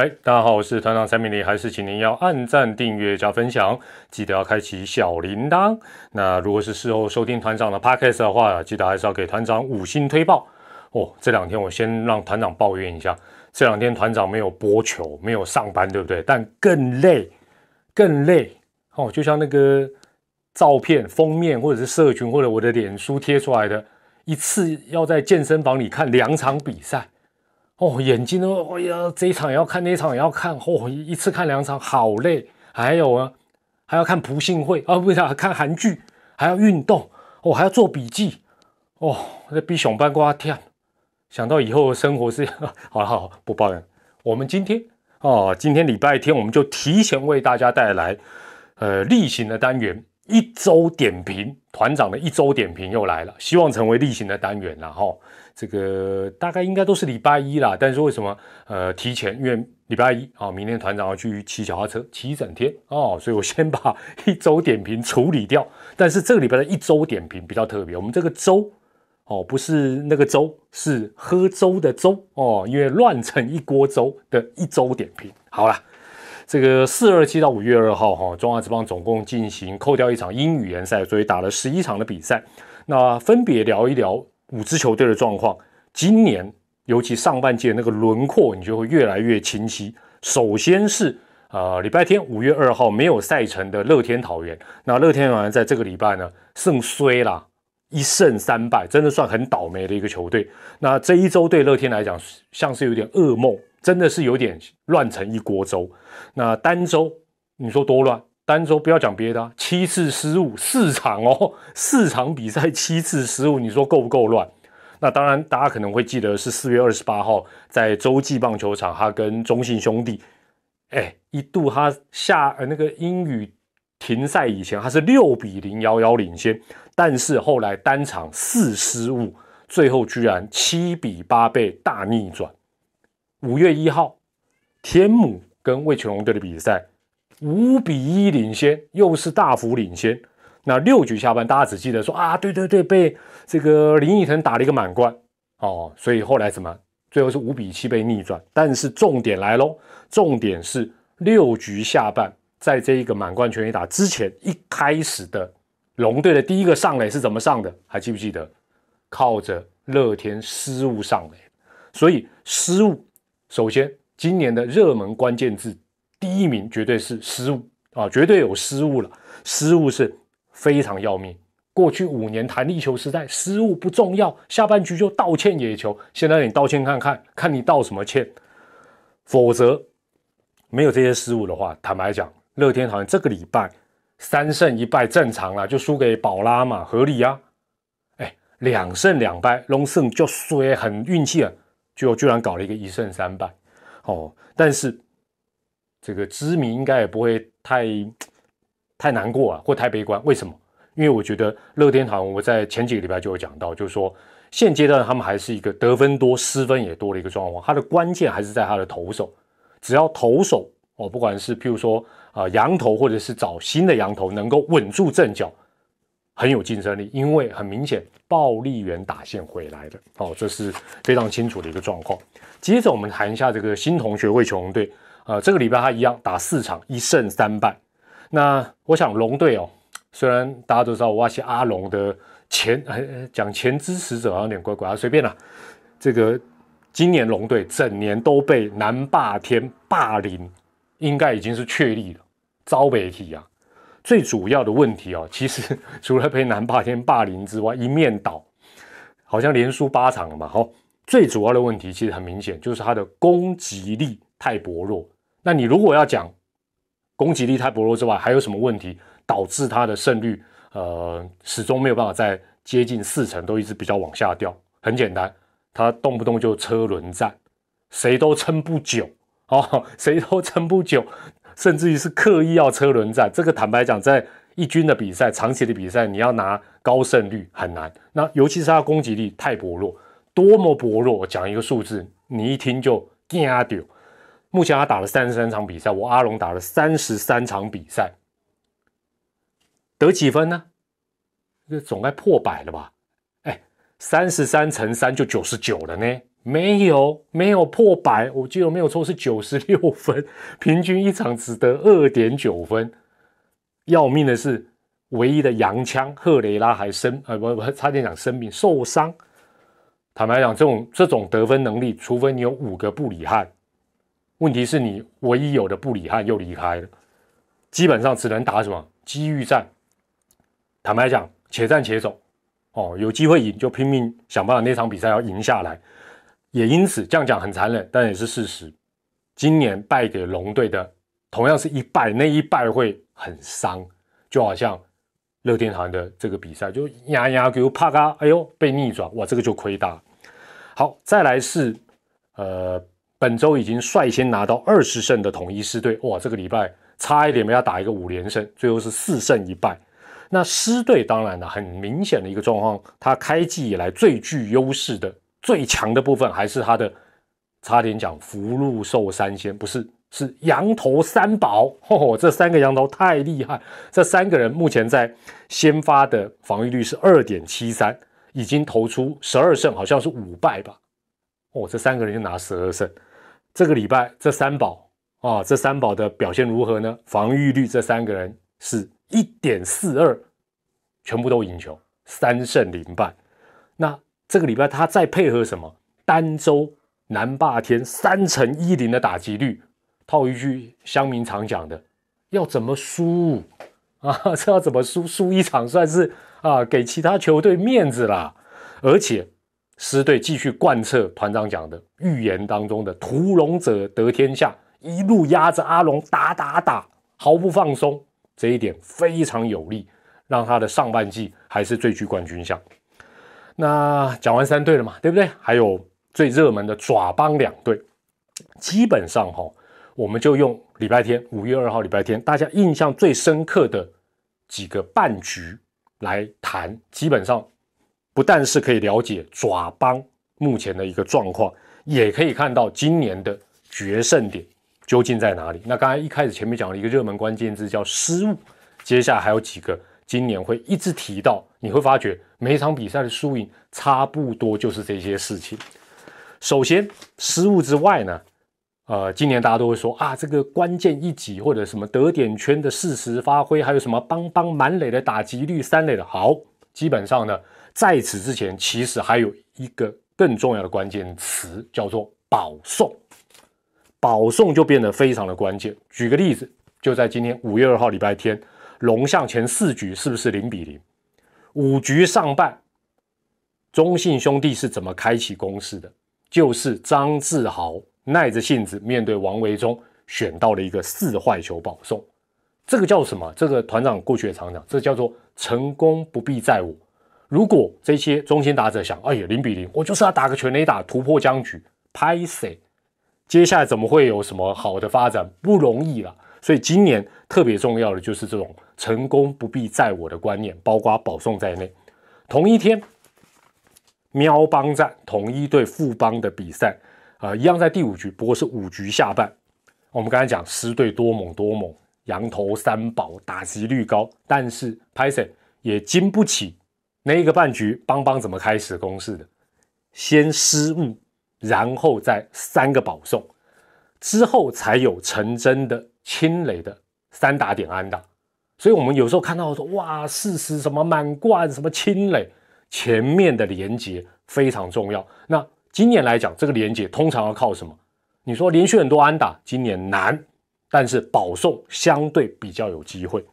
嗨，大家好，我是团长蔡明礼，还是请您要按赞、订阅、加分享，记得要开启小铃铛。那如果是事后收听团长的 podcast 的话，记得还是要给团长五星推报哦。这两天我先让团长抱怨一下，这两天团长没有播球，没有上班，对不对？但更累，更累哦。就像那个照片封面，或者是社群，或者我的脸书贴出来的，一次要在健身房里看两场比赛。哦，眼睛都哎呀，这一场也要看，那一场也要看，哦，一次看两场，好累。还有啊，还要看普信会啊，不是看韩剧，还要运动，哦，还要做笔记，哦，这比熊班瓜跳。想到以后的生活是，好了，好，不抱怨。我们今天哦，今天礼拜天，我们就提前为大家带来呃例行的单元一周点评，团长的一周点评又来了，希望成为例行的单元了哈。这个大概应该都是礼拜一啦，但是为什么呃提前？因为礼拜一啊，明天团长要去骑脚踏车，骑一整天哦，所以我先把一周点评处理掉。但是这个礼拜的一周点评比较特别，我们这个周哦，不是那个周，是喝粥的粥哦，因为乱成一锅粥的一周点评。好了，这个四二七到五月二号哈，中华职棒总共进行扣掉一场英语联赛，所以打了十一场的比赛。那分别聊一聊。五支球队的状况，今年尤其上半季那个轮廓，你就会越来越清晰。首先是呃，礼拜天五月二号没有赛程的乐天桃园，那乐天桃园在这个礼拜呢胜衰啦，一胜三败，真的算很倒霉的一个球队。那这一周对乐天来讲，像是有点噩梦，真的是有点乱成一锅粥。那单周你说多乱？单周不要讲别的，七次失误，四场哦，四场比赛七次失误，你说够不够乱？那当然，大家可能会记得是四月二十八号在洲际棒球场，他跟中信兄弟，哎，一度他下呃那个英语停赛以前，他是六比零遥遥领先，但是后来单场四失误，最后居然七比八被大逆转。五月一号，天母跟魏全龙队的比赛。五比一领先，又是大幅领先。那六局下半，大家只记得说啊，对对对，被这个林奕腾打了一个满贯哦，所以后来什么？最后是五比七被逆转。但是重点来喽，重点是六局下半，在这一个满贯全垒打之前，一开始的龙队的第一个上垒是怎么上的？还记不记得？靠着乐天失误上垒。所以失误，首先今年的热门关键字。第一名绝对是失误啊，绝对有失误了，失误是非常要命。过去五年弹力球时代，失误不重要，下半局就道歉野球。现在你道歉看看，看你道什么歉？否则没有这些失误的话，坦白讲，乐天好像这个礼拜三胜一败正常了，就输给宝拉嘛，合理啊。哎，两胜两败，龙胜就衰，很运气啊，就居然搞了一个一胜三败。哦，但是。这个知名应该也不会太太难过啊，或太悲观。为什么？因为我觉得乐天堂，我在前几个礼拜就有讲到，就是说现阶段他们还是一个得分多、失分也多的一个状况。它的关键还是在他的投手，只要投手哦，不管是譬如说啊羊头，或者是找新的羊头，能够稳住阵脚，很有竞争力。因为很明显，暴力员打线回来了，哦，这是非常清楚的一个状况。接着我们谈一下这个新同学魏琼队。呃，这个礼拜他一样打四场，一胜三败。那我想龙队哦，虽然大家都知道我是阿龙的前讲前支持者，好像有点怪怪啊，随便啦。这个今年龙队整年都被南霸天霸凌，应该已经是确立了，遭媒体啊。最主要的问题哦，其实 除了被南霸天霸凌之外，一面倒，好像连输八场了嘛。好，最主要的问题其实很明显，就是他的攻击力。太薄弱，那你如果要讲攻击力太薄弱之外，还有什么问题导致他的胜率呃始终没有办法在接近四成，都一直比较往下掉？很简单，他动不动就车轮战，谁都撑不久哦，谁都撑不久，甚至于是刻意要车轮战。这个坦白讲，在一军的比赛、长期的比赛，你要拿高胜率很难。那尤其是他攻击力太薄弱，多么薄弱！我讲一个数字，你一听就惊掉。目前他打了三十三场比赛，我阿龙打了三十三场比赛，得几分呢？这总该破百了吧？哎，三十三乘三就九十九了呢。没有，没有破百。我记得没有错是九十六分，平均一场只得二点九分。要命的是，唯一的洋枪赫雷拉还生，呃，不不，差点讲生命受伤。坦白讲，这种这种得分能力，除非你有五个布里汉，问题是你唯一有的布里汉又离开了，基本上只能打什么机遇战。坦白讲，且战且走。哦，有机会赢就拼命想办法，那场比赛要赢下来。也因此这样讲很残忍，但也是事实。今年败给龙队的，同样是一败，那一败会很伤，就好像乐天堂的这个比赛，就呀呀给我帕嘎，哎呦被逆转，哇，这个就亏大。好，再来是呃，本周已经率先拿到二十胜的统一狮队，哇，这个礼拜差一点没要打一个五连胜，最后是四胜一败。那狮队当然了，很明显的一个状况，他开季以来最具优势的、最强的部分，还是他的差点讲福禄寿三仙，不是，是羊头三宝。嚯，这三个羊头太厉害！这三个人目前在先发的防御率是二点七三，已经投出十二胜，好像是五败吧？哦，这三个人就拿十二胜。这个礼拜这三宝啊，这三宝的表现如何呢？防御率这三个人是。一点四二，全部都赢球，三胜零败。那这个礼拜他再配合什么？单周南霸天三乘一零的打击率，套一句乡民常讲的，要怎么输啊？这要怎么输？输一场算是啊，给其他球队面子啦。而且狮队继续贯彻团长讲的预言当中的“屠龙者得天下”，一路压着阿龙打打打，毫不放松。这一点非常有利，让他的上半季还是最具冠军相。那讲完三队了嘛，对不对？还有最热门的爪帮两队，基本上哈，我们就用礼拜天五月二号礼拜天大家印象最深刻的几个半局来谈。基本上不但是可以了解爪帮目前的一个状况，也可以看到今年的决胜点。究竟在哪里？那刚才一开始前面讲了一个热门关键字叫失误，接下来还有几个今年会一直提到，你会发觉每场比赛的输赢差不多就是这些事情。首先失误之外呢，呃，今年大家都会说啊，这个关键一击或者什么得点圈的适时发挥，还有什么邦邦满垒的打击率、三垒的好，基本上呢，在此之前其实还有一个更重要的关键词叫做保送。保送就变得非常的关键。举个例子，就在今天五月二号礼拜天，龙象前四局是不是零比零？五局上半，中信兄弟是怎么开启攻势的？就是张志豪耐着性子面对王维忠，选到了一个四坏球保送。这个叫什么？这个团长过去也常讲，这叫做成功不必在我。如果这些中心打者想，哎呀零比零，我就是要打个全垒打突破僵局，拍谁？接下来怎么会有什么好的发展？不容易了。所以今年特别重要的就是这种成功不必在我的观念，包括保送在内。同一天，喵帮战统一对富邦的比赛，啊，一样在第五局，不过是五局下半。我们刚才讲狮队多猛多猛，羊头三宝打击率高，但是 p y t h o n 也经不起那一个半局，邦邦怎么开始攻势的？先失误。然后再三个保送之后，才有成真的清垒的三打点安打。所以，我们有时候看到说，哇，事实什么满贯，什么清垒，前面的连接非常重要。那今年来讲，这个连接通常要靠什么？你说连续很多安打，今年难，但是保送相对比较有机会。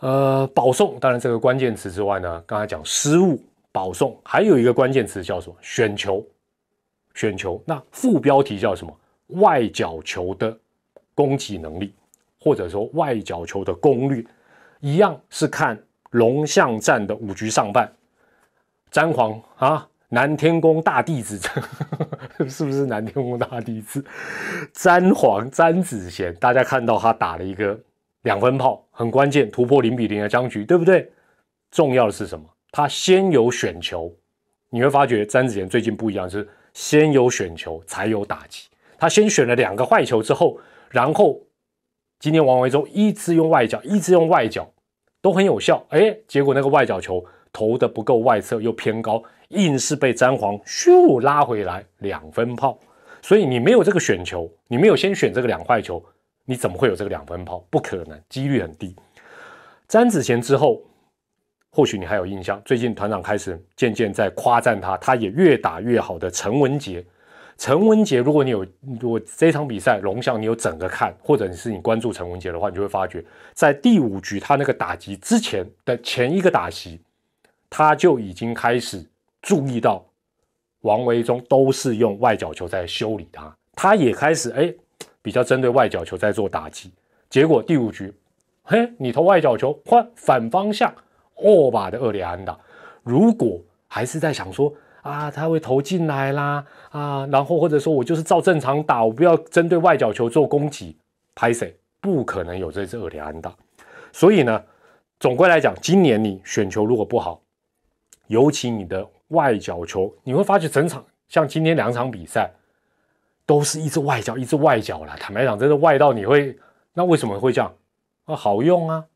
呃，保送当然这个关键词之外呢，刚才讲失误保送，还有一个关键词叫什么？选球。选球，那副标题叫什么？外角球的攻击能力，或者说外角球的攻略，一样是看龙象战的五局上半。詹皇啊，南天宫大弟子，是不是南天宫大弟子？詹皇詹子贤，大家看到他打了一个两分炮，很关键，突破零比零的僵局，对不对？重要的是什么？他先有选球，你会发觉詹子贤最近不一样，是。先有选球，才有打击。他先选了两个坏球之后，然后今天王维忠一直用外角，一直用外角，都很有效。哎，结果那个外角球投的不够外侧，又偏高，硬是被詹皇咻拉回来两分炮。所以你没有这个选球，你没有先选这个两坏球，你怎么会有这个两分炮？不可能，几率很低。詹子贤之后，或许你还有印象，最近团长开始渐渐在夸赞他，他也越打越好的陈文杰。陈文杰，如果你有我这场比赛龙象，你有整个看，或者你是你关注陈文杰的话，你就会发觉，在第五局他那个打击之前的前一个打席，他就已经开始注意到王维忠都是用外角球在修理他，他也开始哎比较针对外角球在做打击。结果第五局，嘿，你投外角球换反方向，哦把的厄里安打。如果还是在想说。啊，他会投进来啦，啊，然后或者说我就是照正常打，我不要针对外角球做攻击，拍谁不可能有这支厄里安打。所以呢，总归来讲，今年你选球如果不好，尤其你的外角球，你会发觉整场像今天两场比赛，都是一只外脚，一只外脚了。坦白讲，真的外到你会，那为什么会这样？啊，好用啊，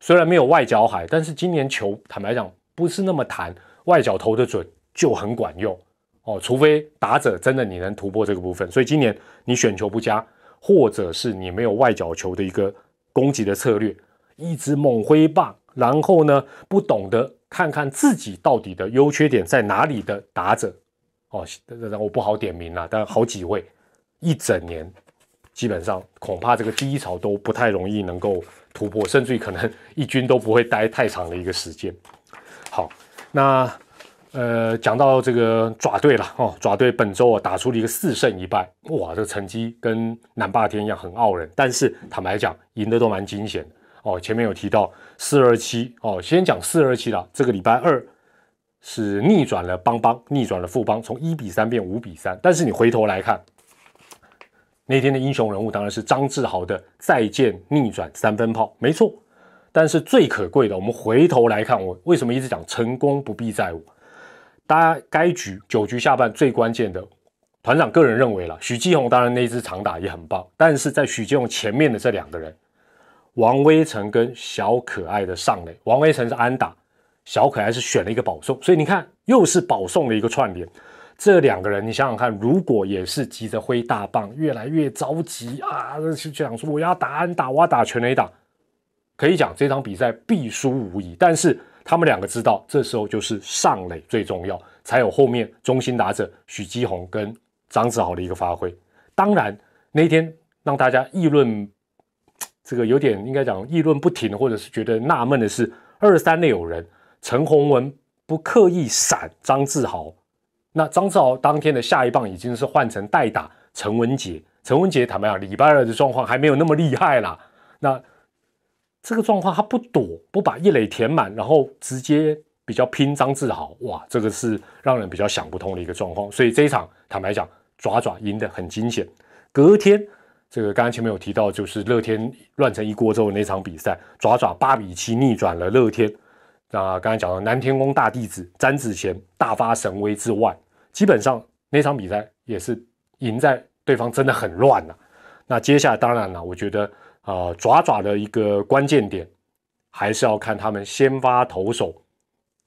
虽然没有外脚海，但是今年球坦白讲不是那么弹，外脚投的准。就很管用哦，除非打者真的你能突破这个部分，所以今年你选球不佳，或者是你没有外脚球的一个攻击的策略，一直猛挥棒，然后呢不懂得看看自己到底的优缺点在哪里的打者哦，我不好点名了，但好几位一整年基本上恐怕这个第一潮都不太容易能够突破，甚至于可能一军都不会待太长的一个时间。好，那。呃，讲到这个爪队了哦，爪队本周啊打出了一个四胜一败，哇，这个成绩跟南霸天一样很傲人。但是坦白讲，赢的都蛮惊险哦。前面有提到四二七哦，先讲四二七了。这个礼拜二是逆转了邦邦，逆转了富邦，从一比三变五比三。但是你回头来看，那天的英雄人物当然是张志豪的再见逆转三分炮，没错。但是最可贵的，我们回头来看，我为什么一直讲成功不必在我。大家该局九局下半最关键的，团长个人认为了许继宏，当然那支长打也很棒，但是在许继宏前面的这两个人，王威成跟小可爱的上垒，王威成是安打，小可爱是选了一个保送，所以你看又是保送的一个串联，这两个人你想想看，如果也是急着挥大棒，越来越着急啊，就想说我要打安打，我要打全垒打，可以讲这场比赛必输无疑，但是。他们两个知道，这时候就是上垒最重要，才有后面中心打者许基宏跟张子豪的一个发挥。当然，那天让大家议论，这个有点应该讲议论不停，或者是觉得纳闷的是，二三垒有人，陈宏文不刻意闪张志豪，那张志豪当天的下一棒已经是换成代打陈文杰。陈文杰坦白讲，礼拜二的状况还没有那么厉害啦。那。这个状况他不躲，不把一垒填满，然后直接比较拼张志豪，哇，这个是让人比较想不通的一个状况。所以这一场坦白讲，爪爪赢得很惊险。隔天，这个刚刚前面有提到，就是乐天乱成一锅粥的那场比赛，爪爪八比七逆转了乐天。那刚才讲到南天宫大弟子詹子贤大发神威之外，基本上那场比赛也是赢在对方真的很乱了。那接下来当然了，我觉得。啊，爪爪的一个关键点，还是要看他们先发投手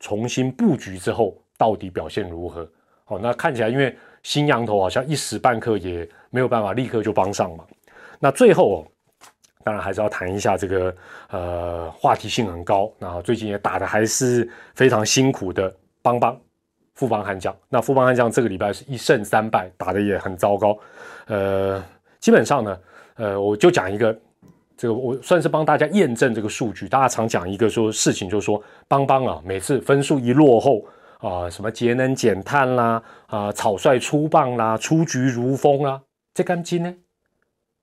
重新布局之后到底表现如何。好，那看起来因为新羊头好像一时半刻也没有办法立刻就帮上嘛。那最后哦，当然还是要谈一下这个呃话题性很高，那最近也打的还是非常辛苦的邦邦富邦悍将。那富邦悍将这个礼拜是一胜三败，打的也很糟糕。呃，基本上呢，呃，我就讲一个。这个我算是帮大家验证这个数据。大家常讲一个说事情，就是说邦邦啊，每次分数一落后啊，什么节能减碳啦，啊草率出棒啦，出局如风啦，这干金呢？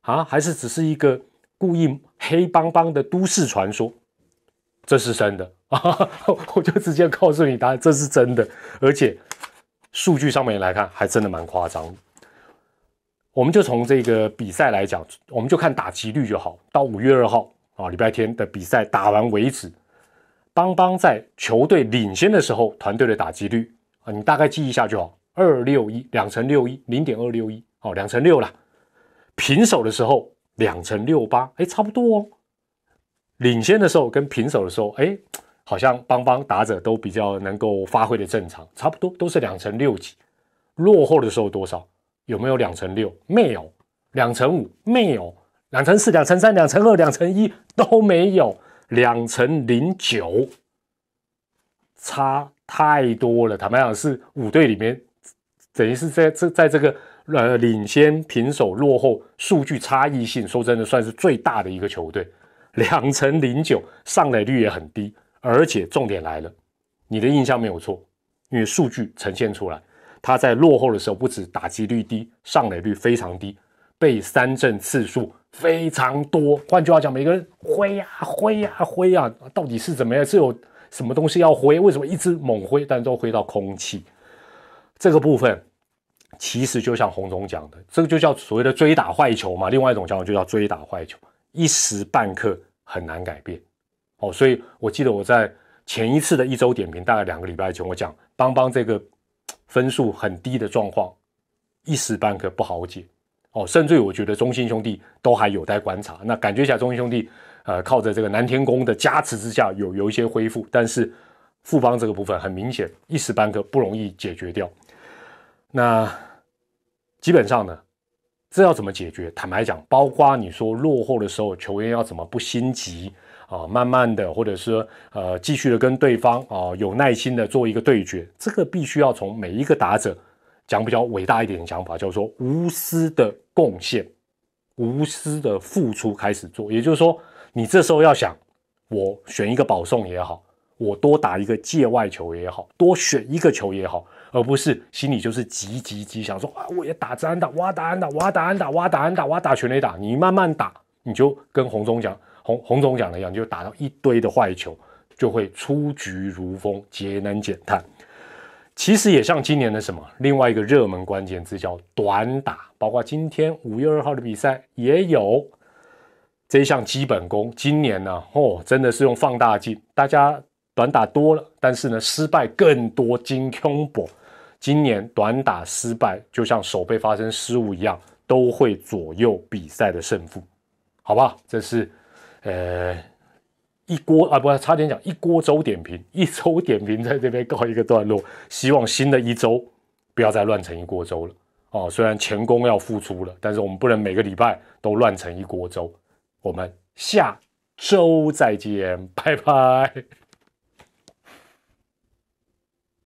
啊，还是只是一个故意黑邦邦的都市传说？这是真的啊！我就直接告诉你答案，这是真的，而且数据上面来看，还真的蛮夸张。我们就从这个比赛来讲，我们就看打击率就好。到五月二号啊，礼拜天的比赛打完为止，邦邦在球队领先的时候，团队的打击率啊，你大概记一下就好，二六一，两成六一，零点二六一，哦，两成六了。平手的时候两成六八，哎，差不多哦。领先的时候跟平手的时候，哎，好像邦邦打者都比较能够发挥的正常，差不多都是两成六几。落后的时候多少？有没有两成六？没有。两成五？没有。两成四、两成三、两成二、两成一都没有。两成零九，差太多了。坦白讲，是五队里面，等于是在这在这个呃领先、平手、落后数据差异性，说真的算是最大的一个球队。两成零九，上垒率也很低。而且重点来了，你的印象没有错，因为数据呈现出来，他在落后的时候不止打击率低，上垒率非常低，被三振次数非常多。换句话讲，每个人挥呀挥呀挥呀，到底是怎么样？是有什么东西要挥？为什么一直猛挥，但都挥到空气？这个部分其实就像洪总讲的，这个就叫所谓的追打坏球嘛。另外一种讲法就叫追打坏球，一时半刻很难改变。哦，所以我记得我在前一次的一周点评，大概两个礼拜前，我讲邦邦这个分数很低的状况，一时半刻不好解。哦，甚至于我觉得中信兄弟都还有待观察。那感觉起来中信兄弟，呃，靠着这个南天宫的加持之下，有有一些恢复，但是富邦这个部分很明显，一时半刻不容易解决掉。那基本上呢，这要怎么解决？坦白讲，包括你说落后的时候，球员要怎么不心急？啊，慢慢的，或者是呃，继续的跟对方啊，有耐心的做一个对决，这个必须要从每一个打者讲比较伟大一点的想法，叫做无私的贡献、无私的付出开始做。也就是说，你这时候要想，我选一个保送也好，我多打一个界外球也好，多选一个球也好，而不是心里就是急急急想说啊，我也打安打，我要打安打，我要打安打，我要打安打，我要打全垒打。你慢慢打，你就跟洪总讲。洪洪总讲的一样，就打到一堆的坏球，就会出局如风，节能减碳。其实也像今年的什么，另外一个热门关键字叫短打，包括今天五月二号的比赛也有这一项基本功。今年呢，哦，真的是用放大镜，大家短打多了，但是呢，失败更多。金 c o b 今年短打失败，就像手背发生失误一样，都会左右比赛的胜负，好不好？这是。呃，一锅啊，不，差点讲一锅粥点评，一周点评在这边告一个段落。希望新的一周不要再乱成一锅粥了哦。虽然前功要付出了，但是我们不能每个礼拜都乱成一锅粥。我们下周再见，拜拜。